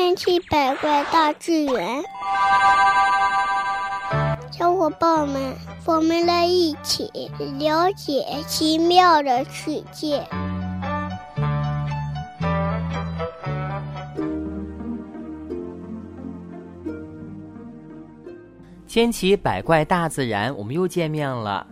千奇百怪大自然，小伙伴们，我们来一起了解奇妙的世界。千奇百怪大自然，我们又见面了。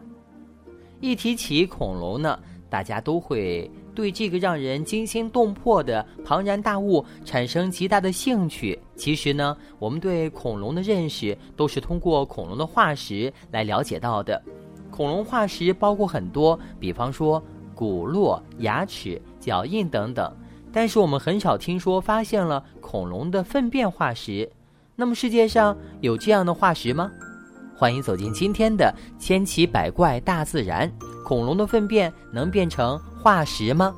一提起恐龙呢，大家都会对这个让人惊心动魄的庞然大物产生极大的兴趣。其实呢，我们对恐龙的认识都是通过恐龙的化石来了解到的。恐龙化石包括很多，比方说骨络、牙齿、脚印等等。但是我们很少听说发现了恐龙的粪便化石。那么世界上有这样的化石吗？欢迎走进今天的千奇百怪大自然。恐龙的粪便能变成化石吗？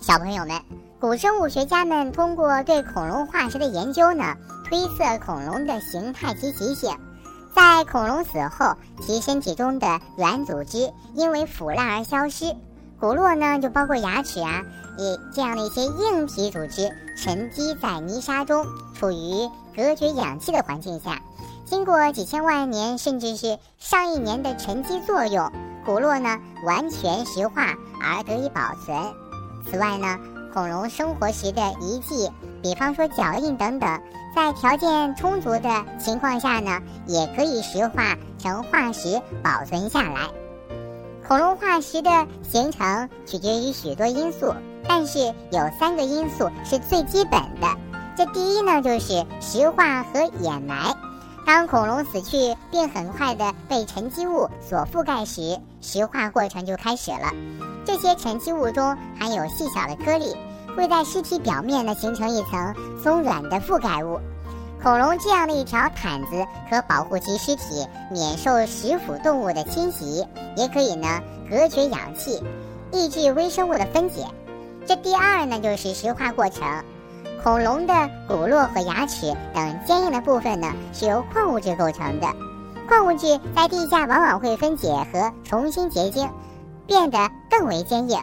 小朋友们，古生物学家们通过对恐龙化石的研究呢，推测恐龙的形态及习性。在恐龙死后，其身体中的软组织因为腐烂而消失，骨络呢就包括牙齿啊，以这样的一些硬皮组织沉积在泥沙中，处于。隔绝氧气的环境下，经过几千万年甚至是上亿年的沉积作用，骨络呢完全石化而得以保存。此外呢，恐龙生活时的遗迹，比方说脚印等等，在条件充足的情况下呢，也可以石化成化石保存下来。恐龙化石的形成取决于许多因素，但是有三个因素是最基本的。这第一呢，就是石化和掩埋。当恐龙死去并很快的被沉积物所覆盖时，石化过程就开始了。这些沉积物中含有细小的颗粒，会在尸体表面呢形成一层松软的覆盖物。恐龙这样的一条毯子可保护其尸体免受食腐动物的侵袭，也可以呢隔绝氧气，抑制微生物的分解。这第二呢，就是石化过程。恐龙的骨络和牙齿等坚硬的部分呢，是由矿物质构成的。矿物质在地下往往会分解和重新结晶，变得更为坚硬。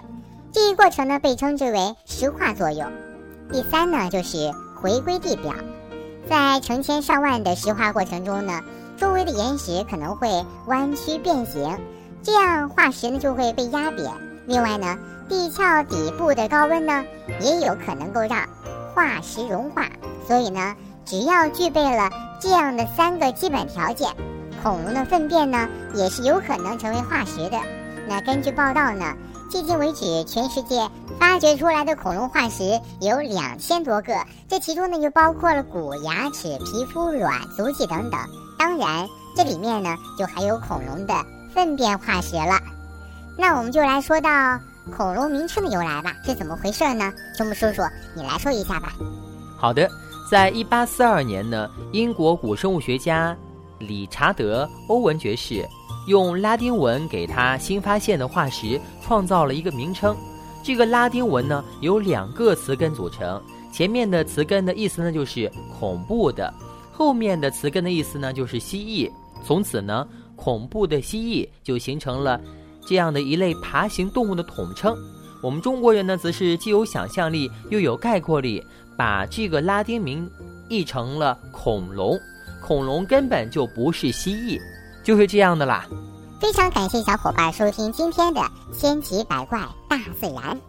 这一过程呢，被称之为石化作用。第三呢，就是回归地表。在成千上万的石化过程中呢，周围的岩石可能会弯曲变形，这样化石呢就会被压扁。另外呢，地壳底部的高温呢，也有可能够让。化石融化，所以呢，只要具备了这样的三个基本条件，恐龙的粪便呢也是有可能成为化石的。那根据报道呢，迄今为止，全世界发掘出来的恐龙化石有两千多个，这其中呢就包括了骨、牙齿、皮肤、卵、足迹等等。当然，这里面呢就还有恐龙的粪便化石了。那我们就来说到。恐龙名称的由来吧，是怎么回事呢？熊木叔叔，你来说一下吧。好的，在一八四二年呢，英国古生物学家理查德·欧文爵士用拉丁文给他新发现的化石创造了一个名称。这个拉丁文呢由两个词根组成，前面的词根的意思呢就是恐怖的，后面的词根的意思呢就是蜥蜴。从此呢，恐怖的蜥蜴就形成了。这样的一类爬行动物的统称，我们中国人呢，则是既有想象力又有概括力，把这个拉丁名译成了恐龙。恐龙根本就不是蜥蜴，就是这样的啦。非常感谢小伙伴收听今天的千奇百怪大自然。